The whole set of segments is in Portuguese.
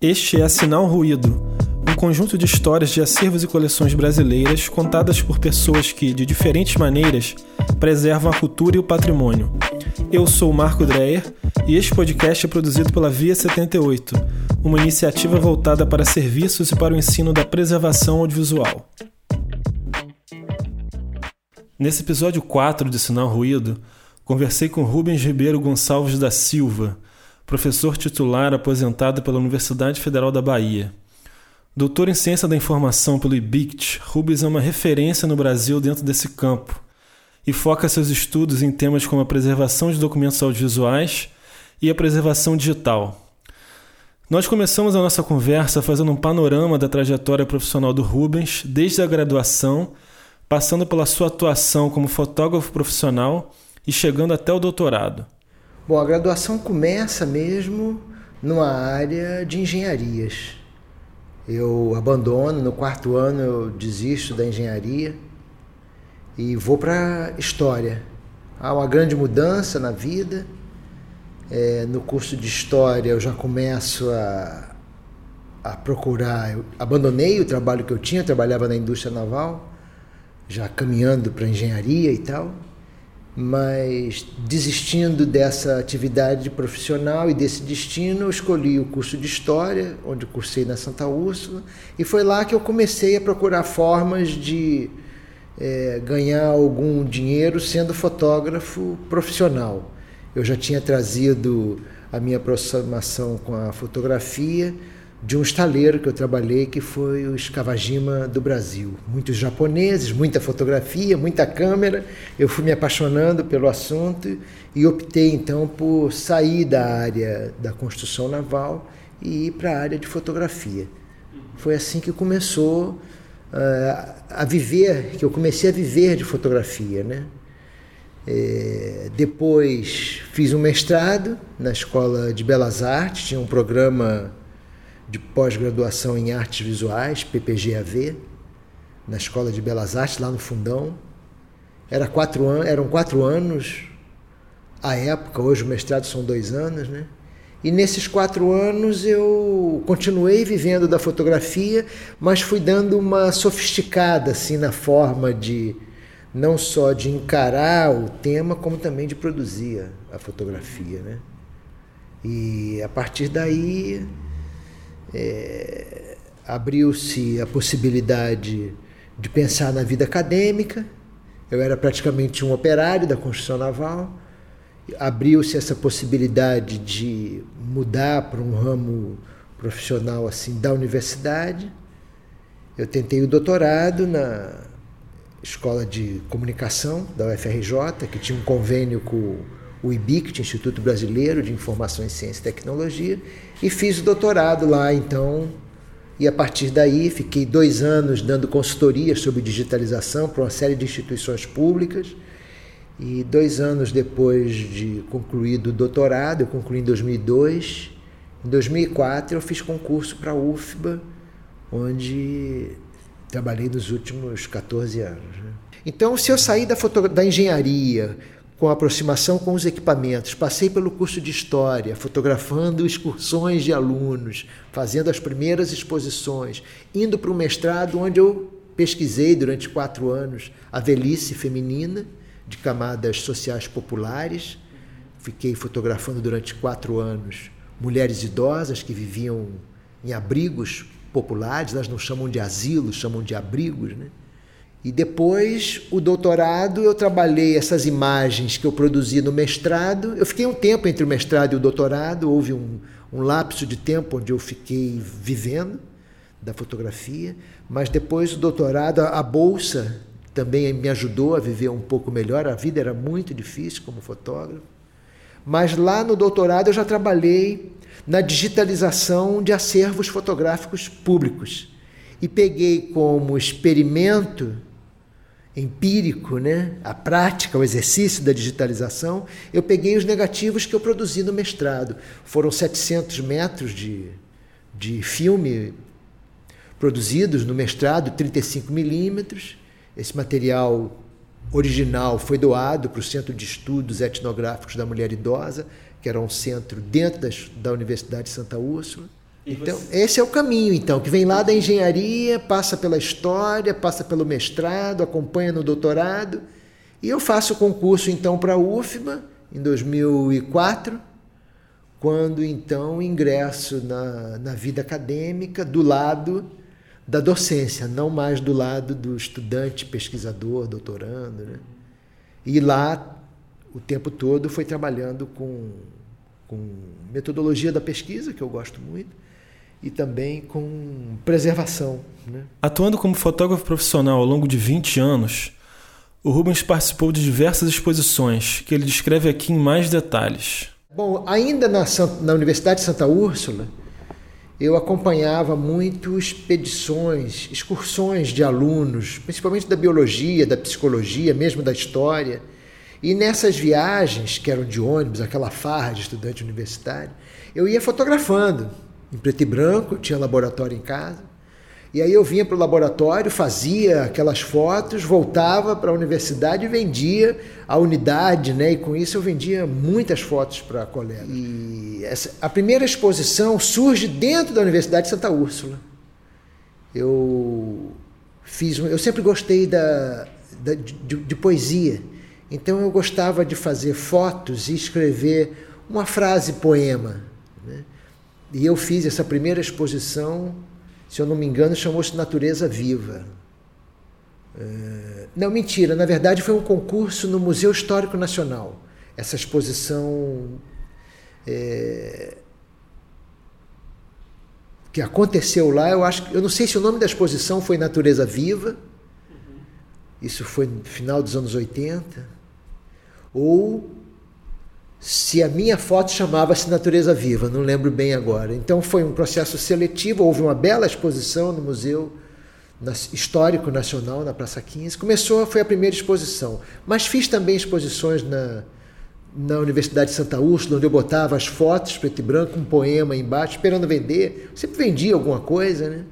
Este é Sinal Ruído, um conjunto de histórias de acervos e coleções brasileiras contadas por pessoas que, de diferentes maneiras, preservam a cultura e o patrimônio. Eu sou Marco Dreyer e este podcast é produzido pela Via 78, uma iniciativa voltada para serviços e para o ensino da preservação audiovisual. Nesse episódio 4 de Sinal Ruído, conversei com Rubens Ribeiro Gonçalves da Silva, professor titular aposentado pela Universidade Federal da Bahia. Doutor em Ciência da Informação pelo IBICT, Rubens é uma referência no Brasil dentro desse campo e foca seus estudos em temas como a preservação de documentos audiovisuais e a preservação digital. Nós começamos a nossa conversa fazendo um panorama da trajetória profissional do Rubens, desde a graduação, passando pela sua atuação como fotógrafo profissional e chegando até o doutorado. Bom, a graduação começa mesmo numa área de engenharias. Eu abandono, no quarto ano eu desisto da engenharia e vou para história. Há uma grande mudança na vida. É, no curso de história eu já começo a, a procurar. Eu abandonei o trabalho que eu tinha, eu trabalhava na indústria naval, já caminhando para engenharia e tal mas desistindo dessa atividade profissional e desse destino, escolhi o curso de História, onde cursei na Santa Úrsula, e foi lá que eu comecei a procurar formas de é, ganhar algum dinheiro sendo fotógrafo profissional. Eu já tinha trazido a minha aproximação com a fotografia de um estaleiro que eu trabalhei, que foi o Escavagima do Brasil. Muitos japoneses, muita fotografia, muita câmera. Eu fui me apaixonando pelo assunto e optei então por sair da área da construção naval e ir para a área de fotografia. Foi assim que começou uh, a viver, que eu comecei a viver de fotografia, né? É, depois fiz um mestrado na Escola de Belas Artes, tinha um programa de pós-graduação em artes visuais, PPGAV, na Escola de Belas Artes, lá no Fundão. Era quatro an eram quatro anos à época, hoje o mestrado são dois anos, né? E nesses quatro anos eu continuei vivendo da fotografia, mas fui dando uma sofisticada assim na forma de não só de encarar o tema, como também de produzir a fotografia, né? E a partir daí é, abriu-se a possibilidade de pensar na vida acadêmica. Eu era praticamente um operário da construção naval. Abriu-se essa possibilidade de mudar para um ramo profissional assim da universidade. Eu tentei o doutorado na Escola de Comunicação da UFRJ, que tinha um convênio com o IBICT, Instituto Brasileiro de Informação em Ciência e Tecnologia, e fiz o doutorado lá, então. E a partir daí fiquei dois anos dando consultoria sobre digitalização para uma série de instituições públicas. E dois anos depois de concluído o doutorado, eu concluí em 2002. Em 2004 eu fiz concurso para a UFBA, onde trabalhei nos últimos 14 anos. Né? Então, se eu sair da, da engenharia com aproximação com os equipamentos. Passei pelo curso de História, fotografando excursões de alunos, fazendo as primeiras exposições, indo para o mestrado, onde eu pesquisei durante quatro anos a velhice feminina de camadas sociais populares. Fiquei fotografando durante quatro anos mulheres idosas que viviam em abrigos populares, elas não chamam de asilos, chamam de abrigos, né? E depois, o doutorado, eu trabalhei essas imagens que eu produzi no mestrado. Eu fiquei um tempo entre o mestrado e o doutorado, houve um, um lapso de tempo onde eu fiquei vivendo da fotografia, mas depois o doutorado, a, a bolsa também me ajudou a viver um pouco melhor. A vida era muito difícil como fotógrafo. Mas lá no doutorado eu já trabalhei na digitalização de acervos fotográficos públicos e peguei como experimento empírico, né, a prática, o exercício da digitalização, eu peguei os negativos que eu produzi no mestrado. Foram 700 metros de, de filme produzidos no mestrado, 35 milímetros. Esse material original foi doado para o Centro de Estudos Etnográficos da Mulher Idosa, que era um centro dentro das, da Universidade de Santa Úrsula. Então, esse é o caminho, então, que vem lá da engenharia, passa pela história, passa pelo mestrado, acompanha no doutorado. E eu faço o concurso, então, para a UFMA, em 2004, quando, então, ingresso na, na vida acadêmica do lado da docência, não mais do lado do estudante, pesquisador, doutorando. Né? E lá, o tempo todo, foi trabalhando com, com metodologia da pesquisa, que eu gosto muito, e também com preservação. Né? Atuando como fotógrafo profissional ao longo de 20 anos, o Rubens participou de diversas exposições que ele descreve aqui em mais detalhes. Bom, ainda na, na Universidade de Santa Úrsula, eu acompanhava muito expedições, excursões de alunos, principalmente da biologia, da psicologia, mesmo da história. E nessas viagens, que eram de ônibus, aquela farra de estudante universitário, eu ia fotografando em preto e branco, tinha laboratório em casa. E aí eu vinha para o laboratório, fazia aquelas fotos, voltava para a universidade e vendia a unidade, né? E com isso eu vendia muitas fotos para colegas. E essa, a primeira exposição surge dentro da Universidade de Santa Úrsula. Eu fiz, eu sempre gostei da, da de, de poesia, então eu gostava de fazer fotos e escrever uma frase poema. E eu fiz essa primeira exposição se eu não me engano, chamou-se Natureza Viva. É... Não, mentira, na verdade foi um concurso no Museu Histórico Nacional. Essa exposição é... que aconteceu lá, eu acho, eu não sei se o nome da exposição foi Natureza Viva. Isso foi no final dos anos 80. Ou se a minha foto chamava-se Natureza Viva, não lembro bem agora. Então foi um processo seletivo, houve uma bela exposição no Museu Histórico Nacional, na Praça 15. Começou, foi a primeira exposição. Mas fiz também exposições na, na Universidade de Santa Úrsula, onde eu botava as fotos preto e branco, um poema embaixo, esperando vender. Sempre vendia alguma coisa, né?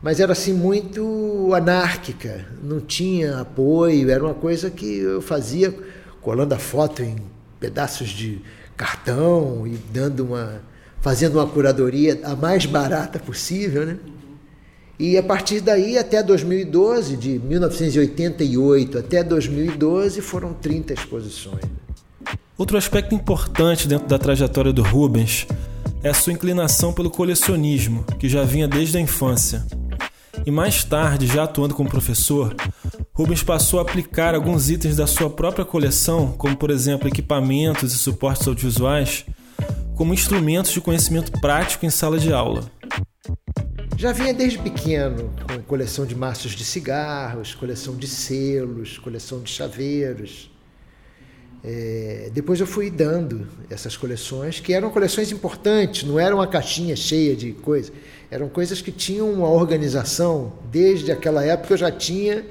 Mas era assim muito anárquica, não tinha apoio, era uma coisa que eu fazia colando a foto em pedaços de cartão e dando uma fazendo uma curadoria a mais barata possível, né? E a partir daí até 2012, de 1988 até 2012, foram 30 exposições. Outro aspecto importante dentro da trajetória do Rubens é a sua inclinação pelo colecionismo, que já vinha desde a infância. E mais tarde, já atuando como professor, Rubens passou a aplicar alguns itens da sua própria coleção, como por exemplo equipamentos e suportes audiovisuais, como instrumentos de conhecimento prático em sala de aula. Já vinha desde pequeno com coleção de maços de cigarros, coleção de selos, coleção de chaveiros. É, depois eu fui dando essas coleções, que eram coleções importantes, não era uma caixinha cheia de coisas. Eram coisas que tinham uma organização. Desde aquela época eu já tinha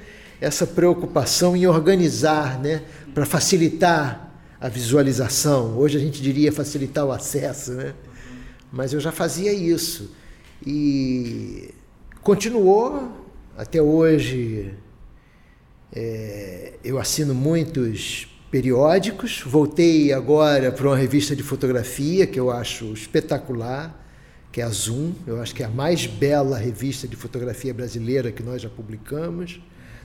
essa preocupação em organizar, né, para facilitar a visualização. Hoje a gente diria facilitar o acesso, né? Mas eu já fazia isso. E continuou até hoje. É, eu assino muitos periódicos. Voltei agora para uma revista de fotografia que eu acho espetacular, que é a Zoom. Eu acho que é a mais bela revista de fotografia brasileira que nós já publicamos,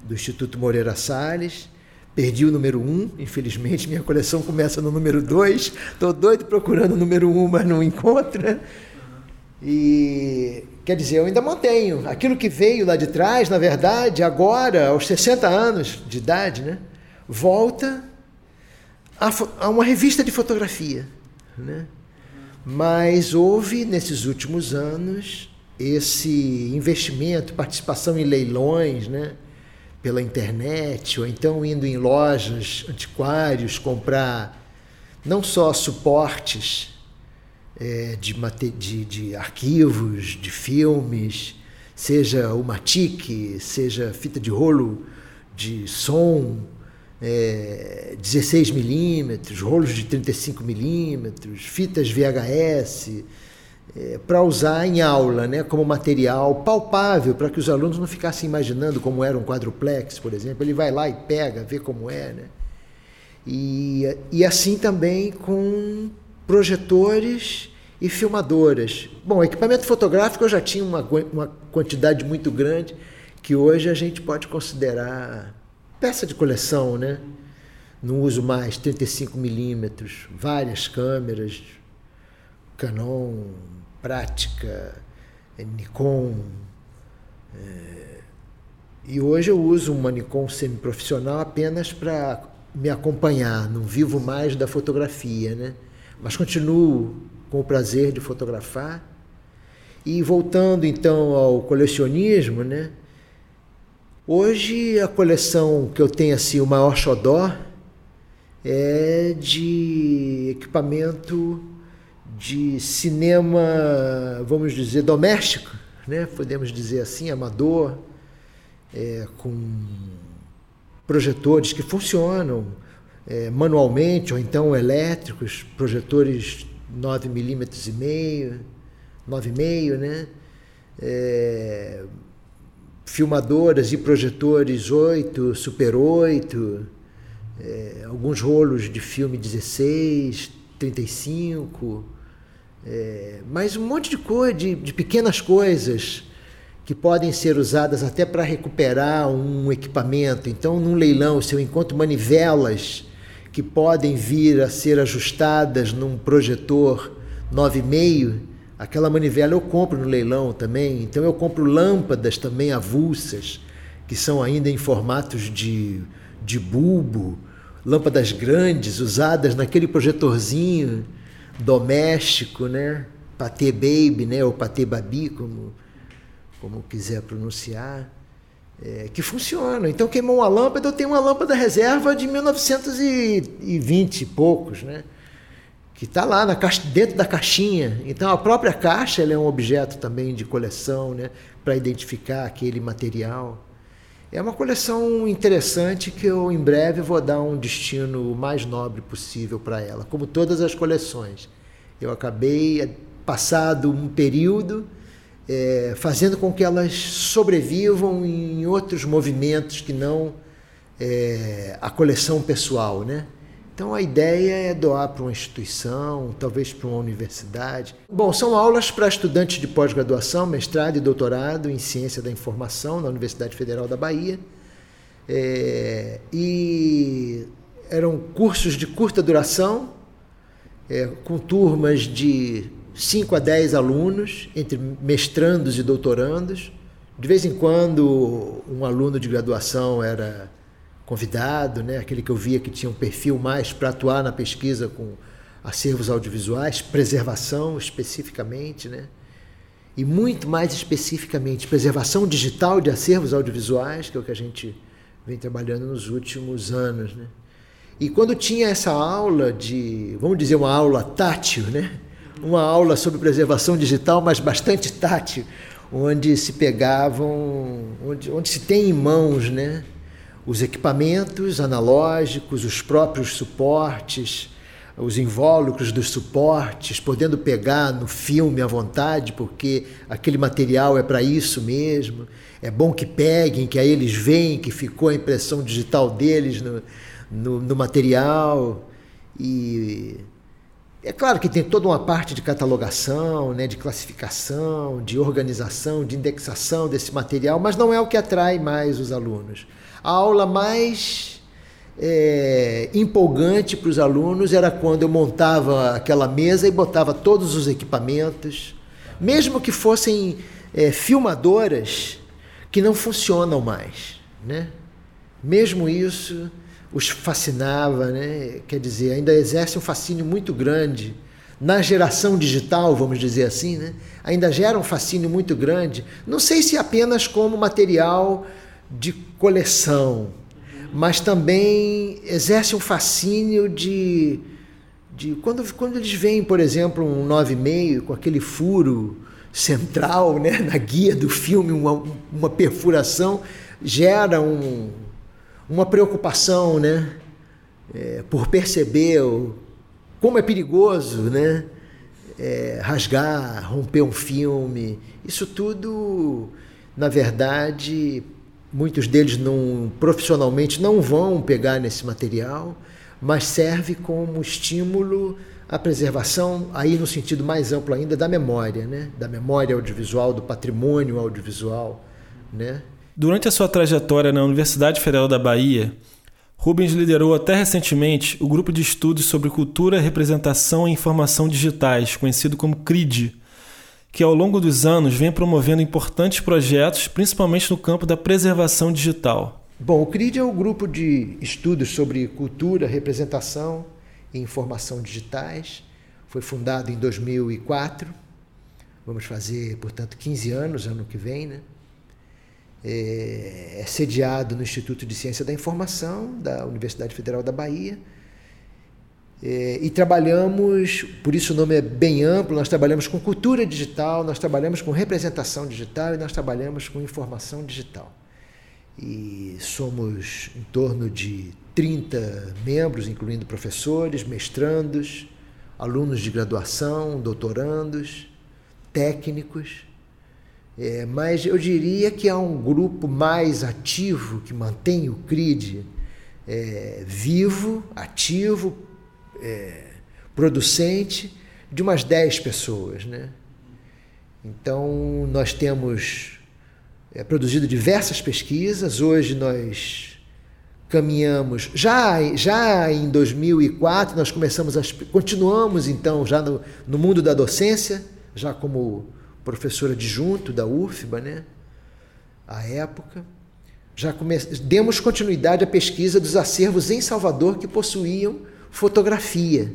do Instituto Moreira Salles. Perdi o número um, infelizmente, minha coleção começa no número dois. Estou doido procurando o número um, mas não encontro. E quer dizer, eu ainda mantenho. Aquilo que veio lá de trás, na verdade, agora, aos 60 anos de idade, né? volta a, uma revista de fotografia. Né? Mas houve, nesses últimos anos, esse investimento, participação em leilões, né? Pela internet, ou então indo em lojas, antiquários, comprar não só suportes é, de, de, de, arquivos, de filmes, seja o Matic, seja fita de rolo de som, é, 16 milímetros, rolos de 35 milímetros, fitas VHS, é, para usar em aula, né, como material palpável, para que os alunos não ficassem imaginando como era um quadruplex, por exemplo. Ele vai lá e pega, vê como é. Né? E, e assim também com projetores e filmadoras. Bom, equipamento fotográfico eu já tinha uma, uma quantidade muito grande que hoje a gente pode considerar peça de coleção, né? Não uso mais 35 milímetros, várias câmeras, Canon, Prática, Nikon. É, e hoje eu uso uma Nikon semiprofissional apenas para me acompanhar, não vivo mais da fotografia, né? Mas continuo com o prazer de fotografar. E voltando então ao colecionismo, né? Hoje a coleção que eu tenho assim, o maior xodó é de equipamento de cinema, vamos dizer, doméstico, né? podemos dizer assim, amador, é, com projetores que funcionam é, manualmente ou então elétricos, projetores 9 milímetros e meio, 9,5, né? É, filmadoras e projetores 8, Super 8, é, alguns rolos de filme 16, 35, é, mas um monte de coisa, de, de pequenas coisas que podem ser usadas até para recuperar um equipamento. Então, num leilão, se eu encontro manivelas que podem vir a ser ajustadas num projetor 9,5, aquela manivela eu compro no leilão também. Então eu compro lâmpadas também avulsas, que são ainda em formatos de, de bulbo, lâmpadas grandes usadas naquele projetorzinho doméstico, né? Patê Baby, né? Ou Patê Babi, como, como quiser pronunciar é, que funcionam. Então queimou uma lâmpada, eu tenho uma lâmpada reserva de 1920 e poucos, né? que está lá na caixa, dentro da caixinha. Então a própria caixa é um objeto também de coleção, né? para identificar aquele material. É uma coleção interessante que eu em breve vou dar um destino mais nobre possível para ela, como todas as coleções. Eu acabei passado um período é, fazendo com que elas sobrevivam em outros movimentos que não é, a coleção pessoal, né? Então a ideia é doar para uma instituição, talvez para uma universidade. Bom, são aulas para estudantes de pós-graduação, mestrado e doutorado em ciência da informação na Universidade Federal da Bahia. É, e eram cursos de curta duração, é, com turmas de 5 a 10 alunos, entre mestrandos e doutorandos. De vez em quando, um aluno de graduação era convidado, né? aquele que eu via que tinha um perfil mais para atuar na pesquisa com acervos audiovisuais, preservação especificamente, né? e muito mais especificamente, preservação digital de acervos audiovisuais, que é o que a gente vem trabalhando nos últimos anos. Né? E quando tinha essa aula de, vamos dizer, uma aula tátil, né? uma aula sobre preservação digital, mas bastante tátil, onde se pegavam, onde, onde se tem em mãos né, os equipamentos analógicos, os próprios suportes, os invólucros dos suportes, podendo pegar no filme à vontade, porque aquele material é para isso mesmo. É bom que peguem, que aí eles veem que ficou a impressão digital deles no, no, no material. E é claro que tem toda uma parte de catalogação, né, de classificação, de organização, de indexação desse material, mas não é o que atrai mais os alunos. A aula mais é, empolgante para os alunos era quando eu montava aquela mesa e botava todos os equipamentos, mesmo que fossem é, filmadoras que não funcionam mais. Né? Mesmo isso os fascinava, né? quer dizer, ainda exerce um fascínio muito grande na geração digital, vamos dizer assim, né? ainda gera um fascínio muito grande. Não sei se apenas como material de coleção, mas também exerce um fascínio de, de quando, quando eles veem, por exemplo, um 9,5 com aquele furo central né? na guia do filme, uma, uma perfuração, gera um uma preocupação, né? É, por perceber o, como é perigoso, né? é, rasgar, romper um filme. Isso tudo, na verdade, muitos deles não profissionalmente não vão pegar nesse material, mas serve como estímulo à preservação, aí no sentido mais amplo ainda da memória, né? da memória audiovisual, do patrimônio audiovisual. Né? Durante a sua trajetória na Universidade Federal da Bahia, Rubens liderou até recentemente o grupo de estudos sobre cultura, representação e informação digitais, conhecido como CRID, que ao longo dos anos vem promovendo importantes projetos, principalmente no campo da preservação digital. Bom, o CRID é o grupo de estudos sobre cultura, representação e informação digitais. Foi fundado em 2004. Vamos fazer, portanto, 15 anos ano que vem, né? é, é sediado no Instituto de Ciência da Informação da Universidade Federal da Bahia. É, e trabalhamos, por isso o nome é bem amplo, nós trabalhamos com cultura digital, nós trabalhamos com representação digital e nós trabalhamos com informação digital. E somos em torno de 30 membros, incluindo professores, mestrandos, alunos de graduação, doutorandos, técnicos. É, mas eu diria que há um grupo mais ativo que mantém o CRID é, vivo, ativo, é, producente, de umas 10 pessoas. Né? Então, nós temos é, produzido diversas pesquisas, hoje nós caminhamos, já, já em 2004 nós começamos, as, continuamos então já no, no mundo da docência, já como professora adjunto da UFBA, né? à época. Já come... demos continuidade à pesquisa dos acervos em Salvador que possuíam fotografia,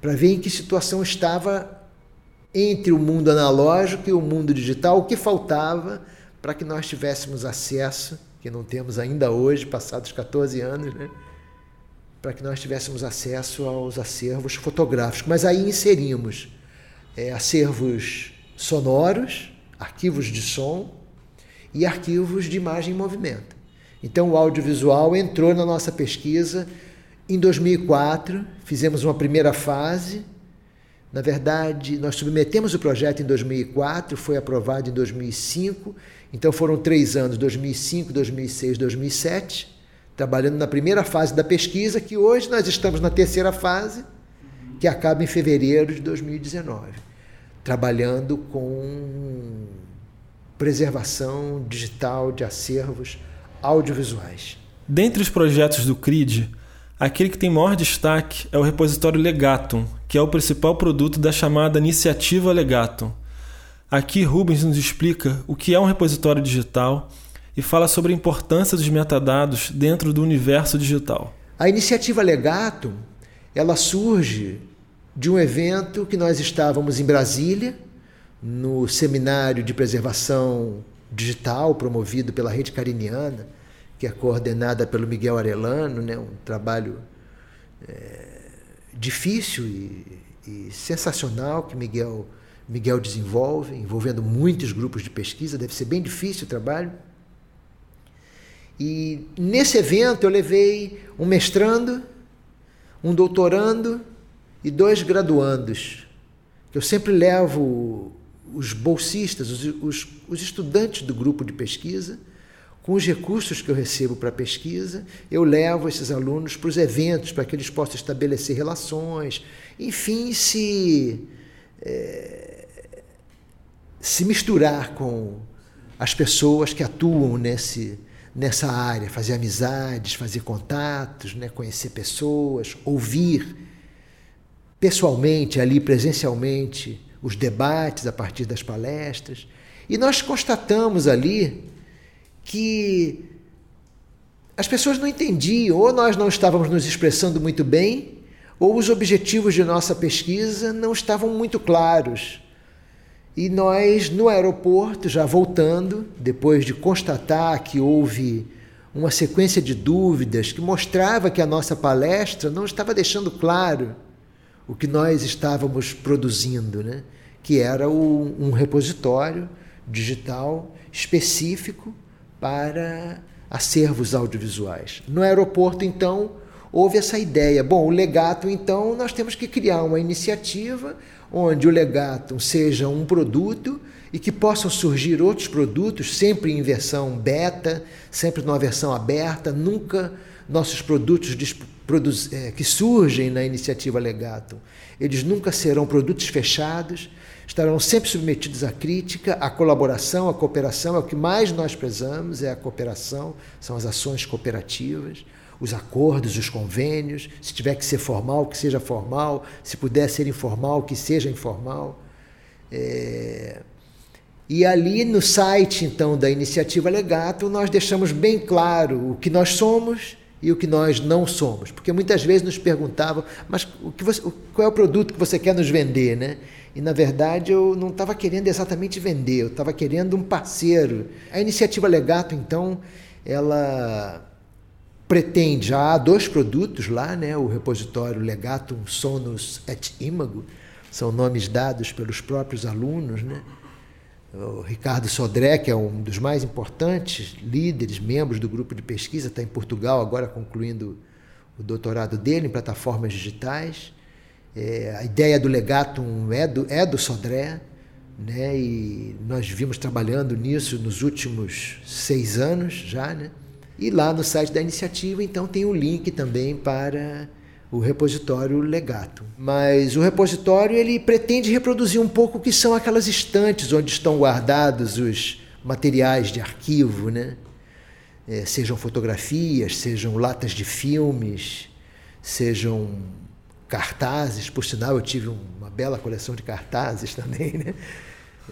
para ver em que situação estava entre o mundo analógico e o mundo digital, o que faltava para que nós tivéssemos acesso, que não temos ainda hoje, passados 14 anos, né? para que nós tivéssemos acesso aos acervos fotográficos. Mas aí inserimos é, acervos sonoros, arquivos de som e arquivos de imagem em movimento. Então, o audiovisual entrou na nossa pesquisa em 2004, fizemos uma primeira fase. Na verdade, nós submetemos o projeto em 2004, foi aprovado em 2005. Então, foram três anos 2005, 2006, 2007 trabalhando na primeira fase da pesquisa, que hoje nós estamos na terceira fase, que acaba em fevereiro de 2019 trabalhando com preservação digital de acervos audiovisuais. Dentre os projetos do CRID, aquele que tem maior destaque é o repositório Legatum, que é o principal produto da chamada Iniciativa Legatum. Aqui Rubens nos explica o que é um repositório digital e fala sobre a importância dos metadados dentro do universo digital. A iniciativa Legatum, ela surge de um evento que nós estávamos em Brasília, no seminário de preservação digital promovido pela Rede Cariniana, que é coordenada pelo Miguel Arellano, né? um trabalho é, difícil e, e, sensacional que Miguel, Miguel desenvolve, envolvendo muitos grupos de pesquisa, deve ser bem difícil o trabalho. E nesse evento eu levei um mestrando, um doutorando e dois graduandos, eu sempre levo os bolsistas, os, os, os estudantes do grupo de pesquisa, com os recursos que eu recebo para a pesquisa, eu levo esses alunos para os eventos, para que eles possam estabelecer relações, enfim, se, é, se misturar com as pessoas que atuam nesse, nessa área, fazer amizades, fazer contatos, né, conhecer pessoas, ouvir pessoalmente, ali presencialmente, os debates a partir das palestras. E nós constatamos ali que as pessoas não entendiam, ou nós não estávamos nos expressando muito bem, ou os objetivos de nossa pesquisa não estavam muito claros. E nós, no aeroporto, já voltando, depois de constatar que houve uma sequência de dúvidas que mostrava que a nossa palestra não estava deixando claro o que nós estávamos produzindo, né? que era o, um repositório digital específico para acervos audiovisuais. No aeroporto, então, houve essa ideia. Bom, o legato, então, nós temos que criar uma iniciativa onde o legato seja um produto e que possam surgir outros produtos, sempre em versão beta, sempre numa versão aberta, nunca nossos produtos é, que surgem na iniciativa Legato, eles nunca serão produtos fechados, estarão sempre submetidos à crítica, à colaboração, à cooperação, é o que mais nós prezamos, é a cooperação, são as ações cooperativas os acordos, os convênios, se tiver que ser formal, que seja formal, se puder ser informal, que seja informal. É... E ali no site, então, da Iniciativa Legato, nós deixamos bem claro o que nós somos e o que nós não somos. Porque muitas vezes nos perguntavam, mas o que você, qual é o produto que você quer nos vender, né? E na verdade eu não estava querendo exatamente vender, eu estava querendo um parceiro. A iniciativa Legato, então, ela pretende, já há dois produtos lá, né? o repositório Legatum Sonus et Imago, são nomes dados pelos próprios alunos. Né? O Ricardo Sodré, que é um dos mais importantes líderes, membros do grupo de pesquisa, está em Portugal agora concluindo o doutorado dele em plataformas digitais. É, a ideia do Legatum é do, é do Sodré, né? e nós vimos trabalhando nisso nos últimos seis anos já. Né? E lá no site da iniciativa, então, tem o um link também para o repositório Legato. Mas o repositório ele pretende reproduzir um pouco o que são aquelas estantes onde estão guardados os materiais de arquivo, né? É, sejam fotografias, sejam latas de filmes, sejam cartazes. Por sinal, eu tive uma bela coleção de cartazes também, né?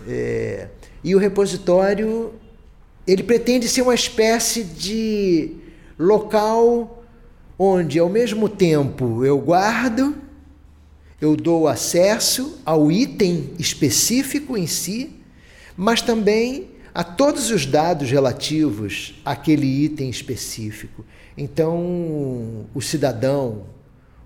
É, e o repositório ele pretende ser uma espécie de local onde, ao mesmo tempo, eu guardo, eu dou acesso ao item específico em si, mas também a todos os dados relativos àquele item específico. Então, o cidadão,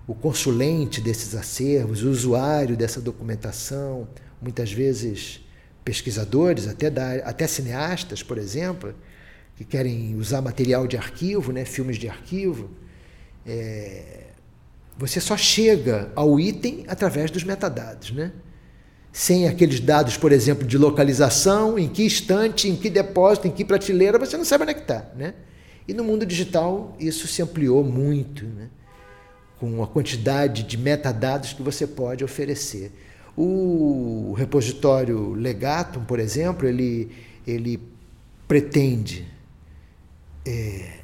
o consulente desses acervos, o usuário dessa documentação, muitas vezes pesquisadores, até, da, até cineastas, por exemplo, que querem usar material de arquivo, né, filmes de arquivo, é, você só chega ao item através dos metadados, né? Sem aqueles dados, por exemplo, de localização, em que estante, em que depósito, em que prateleira, você não sabe onde é que está, né? E no mundo digital isso se ampliou muito, né? Com a quantidade de metadados que você pode oferecer. O repositório Legatum, por exemplo, ele, ele pretende. É,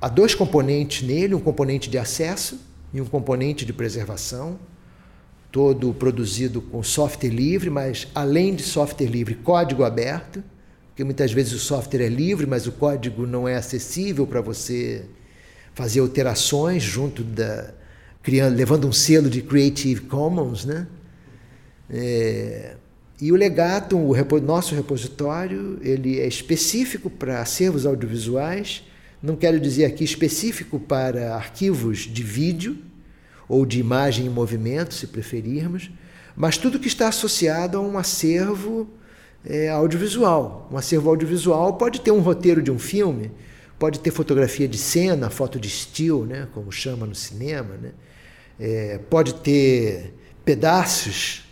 há dois componentes nele: um componente de acesso e um componente de preservação, todo produzido com software livre, mas além de software livre, código aberto, porque muitas vezes o software é livre, mas o código não é acessível para você fazer alterações junto da criando, levando um selo de Creative Commons, né? É, e o legato, o repo, nosso repositório, ele é específico para acervos audiovisuais, não quero dizer aqui específico para arquivos de vídeo ou de imagem em movimento, se preferirmos, mas tudo que está associado a um acervo é, audiovisual. Um acervo audiovisual pode ter um roteiro de um filme, pode ter fotografia de cena, foto de still, né, como chama no cinema, né, é, pode ter pedaços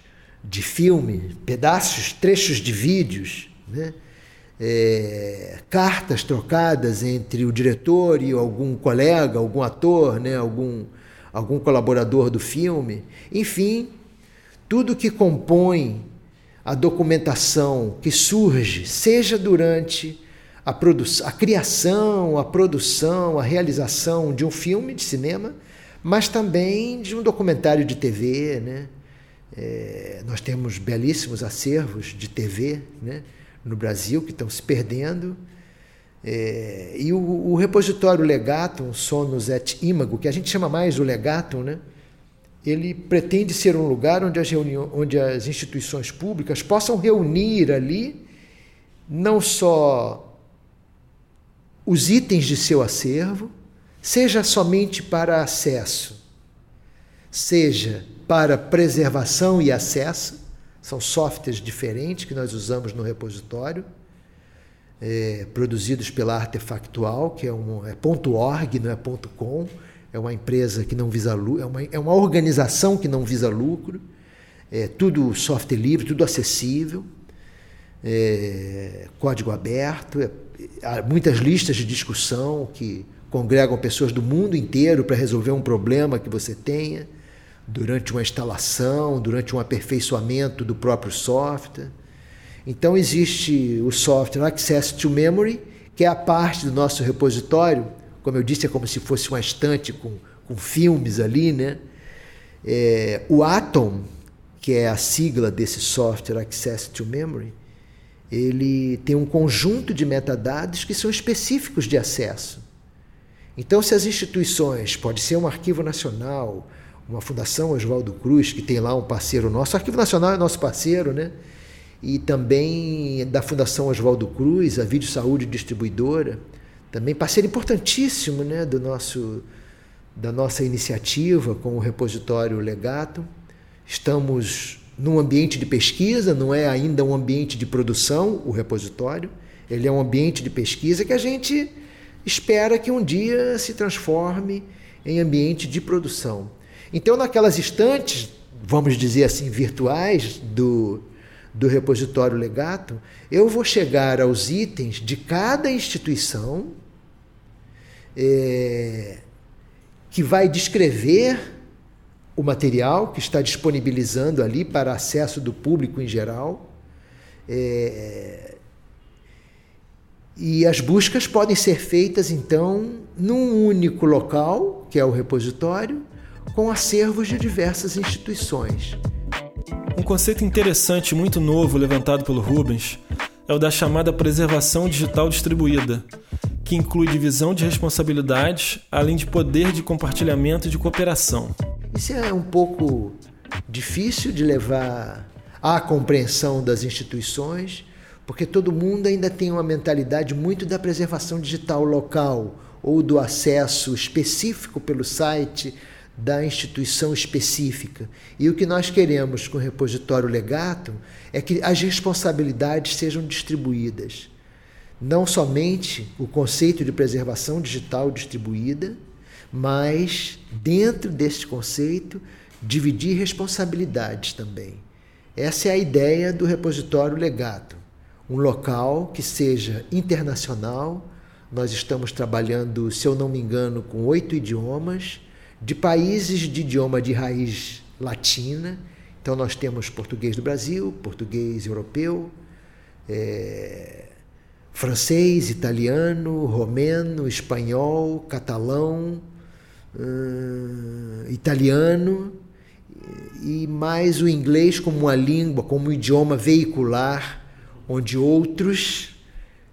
de filme, pedaços, trechos de vídeos, né? É, cartas trocadas entre o diretor e algum colega, algum ator, né? algum, algum colaborador do filme. Enfim, tudo que compõe a documentação que surge, seja durante a, a criação, a produção, a realização de um filme de cinema, mas também de um documentário de TV, né? É, nós temos belíssimos acervos de TV né, no Brasil que estão se perdendo. É, e o, o, repositório Legatum, Sonus et Imago, que a gente chama mais o Legatum, né, ele pretende ser um lugar onde as, onde as instituições públicas possam reunir ali não só os itens de seu acervo, seja somente para acesso, seja para preservação e acesso, são softwares diferentes que nós usamos no repositório, é, produzidos pela Artefactual, que é, um, é .org, não é .com, é uma empresa que não visa lucro, é uma, é uma organização que não visa lucro, é tudo software livre, tudo acessível, é, código aberto, é, há muitas listas de discussão que congregam pessoas do mundo inteiro para resolver um problema que você tenha durante uma instalação, durante um aperfeiçoamento do próprio software. Então existe o software Access to Memory, que é a parte do nosso repositório, como eu disse, é como se fosse uma estante com, com filmes ali, né? É, o Atom, que é a sigla desse software Access to Memory, ele tem um conjunto de metadados que são específicos de acesso. Então, se as instituições, pode ser um arquivo nacional, uma fundação Oswaldo Cruz, que tem lá um parceiro nosso, o Arquivo Nacional é nosso parceiro, né? E também da Fundação Oswaldo Cruz, a Vídeo Saúde Distribuidora, também parceiro importantíssimo né, do nosso, da nossa iniciativa com o repositório Legato. Estamos num ambiente de pesquisa, não é ainda um ambiente de produção, o repositório. Ele é um ambiente de pesquisa que a gente espera que um dia se transforme em ambiente de produção. Então, naquelas estantes, vamos dizer assim, virtuais do, do repositório legato, eu vou chegar aos itens de cada instituição é, que vai descrever o material que está disponibilizando ali para acesso do público em geral. É, e as buscas podem ser feitas, então, num único local, que é o repositório, com acervos de diversas instituições. Um conceito interessante muito novo levantado pelo Rubens é o da chamada preservação digital distribuída, que inclui divisão de responsabilidades, além de poder de compartilhamento e de cooperação. Isso é um pouco difícil de levar à compreensão das instituições, porque todo mundo ainda tem uma mentalidade muito da preservação digital local ou do acesso específico pelo site da instituição específica. E o que nós queremos com o repositório legato é que as responsabilidades sejam distribuídas. Não somente o conceito de preservação digital distribuída, mas dentro deste conceito dividir responsabilidades também. Essa é a ideia do repositório legato um local que seja internacional. Nós estamos trabalhando, se eu não me engano, com oito idiomas, de países de idioma de raiz latina. Então, nós temos português do Brasil, português europeu, é, francês, italiano, romeno, espanhol, catalão, uh, italiano e mais o inglês como uma língua, como um idioma veicular onde outros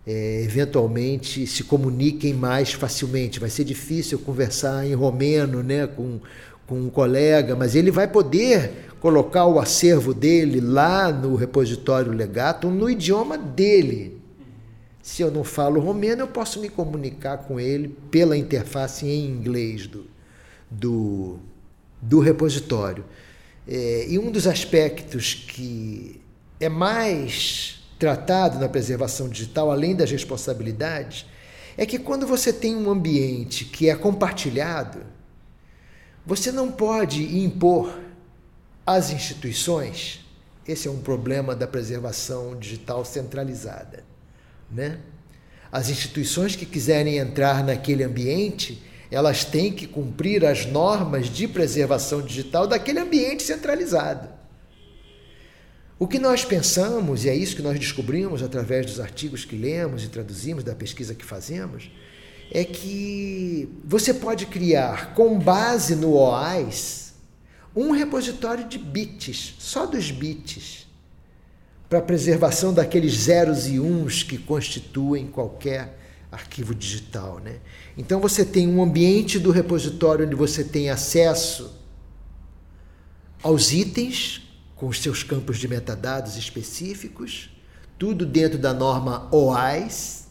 é, eventualmente se comuniquem mais facilmente. Vai ser difícil conversar em romeno né, com, com um colega, mas ele vai poder colocar o acervo dele lá no repositório legato no idioma dele. Se eu não falo romeno, eu posso me comunicar com ele pela interface em inglês do, do, do repositório. É, e um dos aspectos que é mais tratado na preservação digital, além das responsabilidades, é que quando você tem um ambiente que é compartilhado, você não pode impor às instituições. Esse é um problema da preservação digital centralizada, né? As instituições que quiserem entrar naquele ambiente, elas têm que cumprir as normas de preservação digital daquele ambiente centralizado. O que nós pensamos, e é isso que nós descobrimos através dos artigos que lemos e traduzimos, da pesquisa que fazemos, é que você pode criar, com base no OAS, um repositório de bits, só dos bits, para preservação daqueles zeros e uns que constituem qualquer arquivo digital. Né? Então você tem um ambiente do repositório onde você tem acesso aos itens com os seus campos de metadados específicos, tudo dentro da norma OAIS,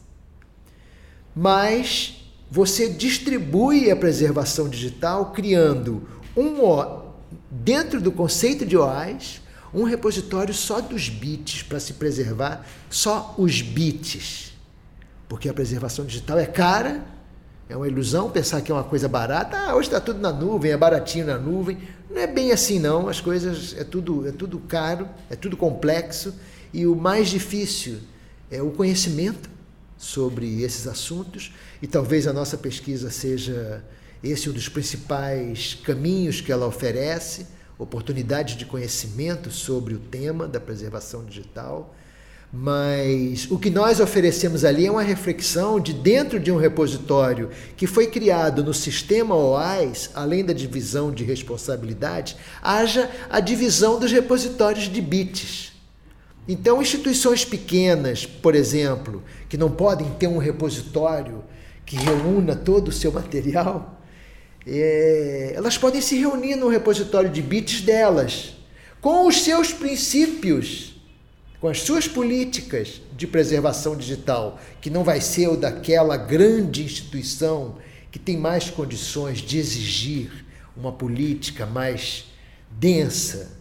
mas você distribui a preservação digital criando um dentro do conceito de OAIS, um repositório só dos bits para se preservar só os bits. Porque a preservação digital é cara, É uma ilusão pensar que é uma coisa barata. Ah, hoje está tudo na nuvem, é baratinho na nuvem. Não é bem assim, não. As coisas é tudo, é tudo caro, é tudo complexo. E o mais difícil é o conhecimento sobre esses assuntos. E talvez a nossa pesquisa seja esse um dos principais caminhos que ela oferece oportunidades de conhecimento sobre o tema da preservação digital mas o que nós oferecemos ali é uma reflexão de dentro de um repositório que foi criado no sistema OAS, além da divisão de responsabilidade, haja a divisão dos repositórios de bits. Então, instituições pequenas, por exemplo, que não podem ter um repositório que reúna todo o seu material, é, elas podem se reunir no repositório de bits delas, com os seus princípios com as suas políticas de preservação digital, que não vai ser o daquela grande instituição que tem mais condições de exigir uma política mais densa,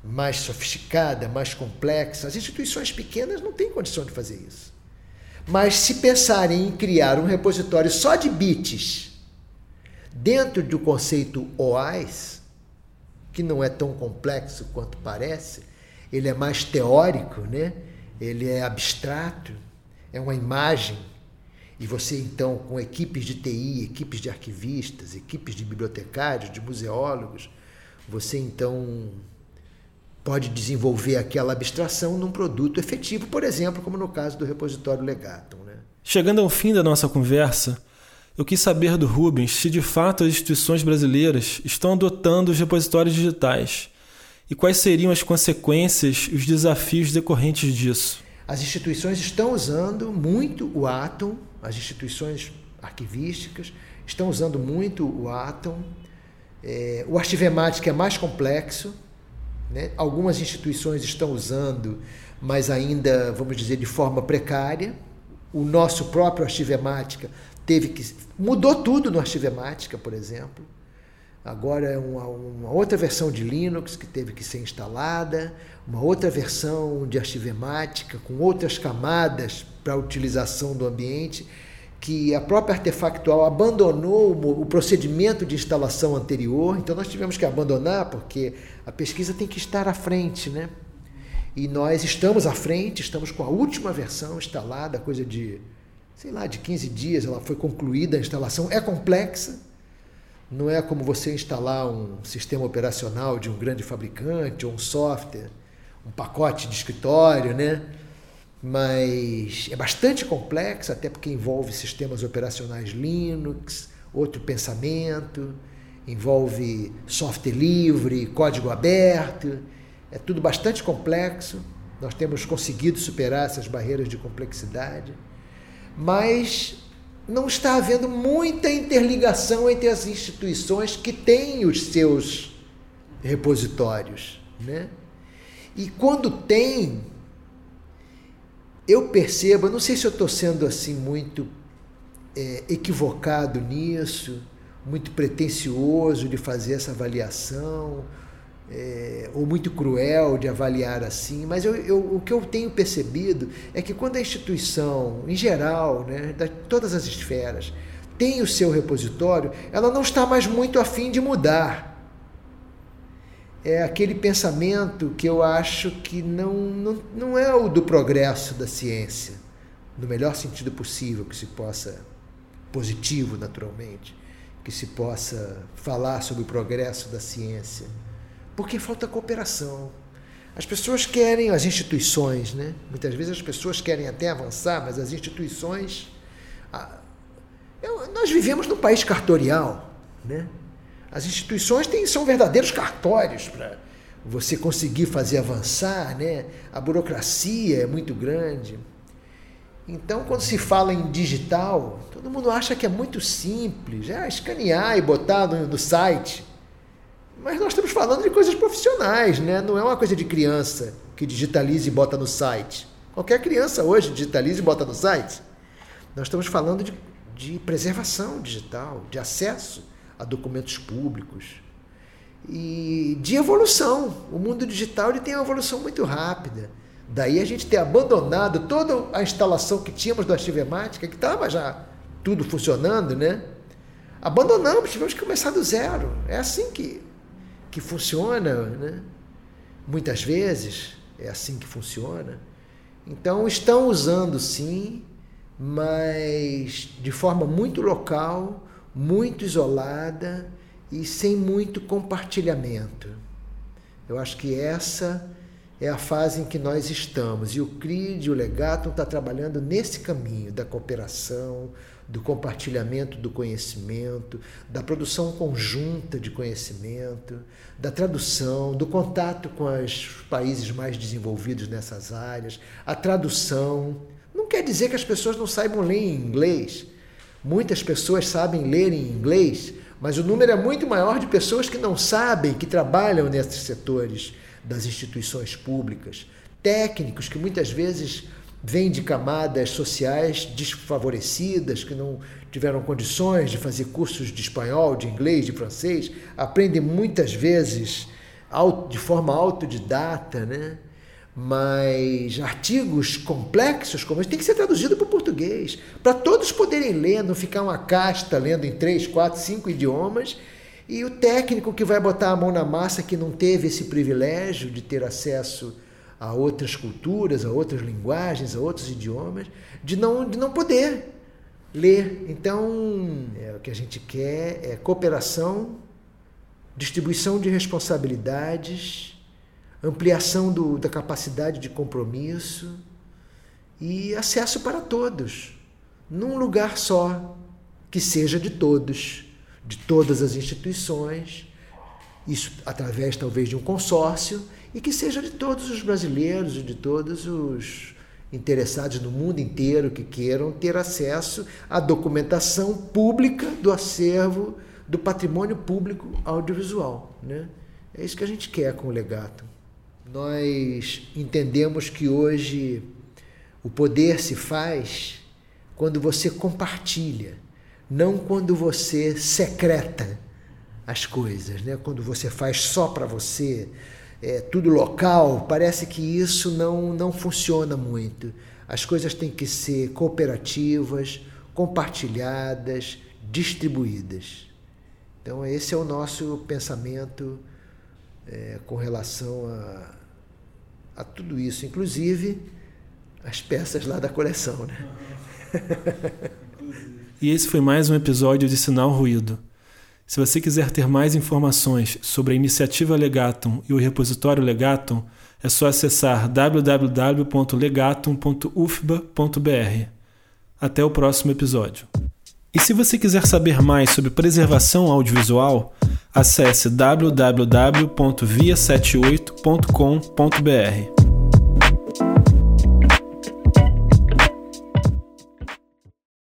mais sofisticada, mais complexa. As instituições pequenas não têm condição de fazer isso. Mas se pensarem em criar um repositório só de bits dentro do conceito OAS, que não é tão complexo quanto parece, ele é mais teórico, né? ele é abstrato, é uma imagem. E você, então, com equipes de TI, equipes de arquivistas, equipes de bibliotecários, de museólogos, você, então, pode desenvolver aquela abstração num produto efetivo, por exemplo, como no caso do repositório Legatum. Né? Chegando ao fim da nossa conversa, eu quis saber do Rubens se de fato as instituições brasileiras estão adotando os repositórios digitais e quais seriam as consequências os desafios decorrentes disso? As instituições estão usando muito o Atom, as instituições arquivísticas estão usando muito o Atom. É, o Archivemática é mais complexo, né? algumas instituições estão usando, mas ainda, vamos dizer, de forma precária. O nosso próprio Archivemática teve que. mudou tudo no Archivemática, por exemplo. Agora é uma, uma, outra versão de Linux que teve que ser instalada, uma outra versão de arquivemática com outras camadas para utilização do ambiente, que a própria Artefactual abandonou o procedimento de instalação anterior, então nós tivemos que abandonar porque a pesquisa tem que estar à frente, né? E nós estamos à frente, estamos com a última versão instalada, coisa de, sei lá, de 15 dias, ela foi concluída a instalação, é complexa, não é como você instalar um sistema operacional de um grande fabricante ou um software, um pacote de escritório, né? Mas é bastante complexo, até porque envolve sistemas operacionais Linux, outro pensamento, envolve software livre, código aberto, é tudo bastante complexo. Nós temos conseguido superar essas barreiras de complexidade, mas não está havendo muita interligação entre as instituições que têm os seus repositórios. Né? E quando tem, eu percebo, não sei se eu estou sendo assim muito é, equivocado nisso, muito pretensioso de fazer essa avaliação, é, ou muito cruel de avaliar assim, mas eu, eu, o que eu tenho percebido é que quando a instituição, em geral, né, de todas as esferas, tem o seu repositório, ela não está mais muito afim de mudar. É aquele pensamento que eu acho que não, não, não é o do progresso da ciência, no melhor sentido possível que se possa, positivo naturalmente, que se possa falar sobre o progresso da ciência porque falta cooperação. As pessoas querem, as instituições, né? muitas vezes as pessoas querem até avançar, mas as instituições. eu, nós vivemos num país cartorial. Né? As instituições têm, são verdadeiros cartórios para você conseguir fazer avançar. Né? A burocracia é muito grande. Então, quando se fala em digital, todo mundo acha que é muito simples, é escanear e botar no, no site. Mas nós estamos falando de coisas profissionais, né? não é uma coisa de criança que digitaliza e bota no site. Qualquer criança hoje digitaliza e bota no site. Nós estamos falando de, de preservação digital, de acesso a documentos públicos e de evolução. O mundo digital ele tem uma evolução muito rápida. Daí a gente ter abandonado toda a instalação que tínhamos do Archivemática, que estava já tudo funcionando, né? Abandonamos, tivemos que começar do zero. É assim que, que funciona, né? Muitas vezes é assim que funciona. Então estão usando sim, mas de forma muito local, muito isolada e sem muito compartilhamento. Eu acho que essa é a fase em que nós estamos e o CRID, o Legatum, está trabalhando nesse caminho da cooperação, do compartilhamento do conhecimento, da produção conjunta de conhecimento, da tradução, do contato com os países mais desenvolvidos nessas áreas, a tradução. Não quer dizer que as pessoas não saibam ler em inglês. Muitas pessoas sabem ler em inglês, mas o número é muito maior de pessoas que não sabem, que trabalham nesses setores das instituições públicas, técnicos que muitas vezes vêm de camadas sociais desfavorecidas, que não tiveram condições de fazer cursos de espanhol, de inglês, de francês, aprendem muitas vezes de forma autodidata, né? mas artigos complexos como esse tem que ser traduzido para o português, para todos poderem ler, não ficar uma casta lendo em três, quatro, cinco idiomas, e o técnico que vai botar a mão na massa que não teve esse privilégio de ter acesso a outras culturas, a outras linguagens, a outros idiomas, de não, de não poder ler. Então, é, o que a gente quer é cooperação, distribuição de responsabilidades, ampliação do, da capacidade de compromisso e acesso para todos, num lugar só, que seja de todos, de todas as instituições, isso através talvez de um consórcio, e que seja de todos os brasileiros e de todos os interessados no mundo inteiro que queiram ter acesso à documentação pública do acervo do patrimônio público audiovisual. Né? É isso que a gente quer com o legato. Nós entendemos que hoje o poder se faz quando você compartilha, não quando você secreta as coisas, né? quando você faz só para você, é, tudo local, parece que isso não, não funciona muito. As coisas têm que ser cooperativas, compartilhadas, distribuídas. Então, esse é o nosso pensamento é, com relação a, a tudo isso, inclusive as peças lá da coleção. Né? e esse foi mais um episódio de Sinal Ruído. Se você quiser ter mais informações sobre a iniciativa Legatum e o repositório Legatum, é só acessar www.legatum.ufba.br. Até o próximo episódio. E se você quiser saber mais sobre preservação audiovisual, acesse www.via78.com.br.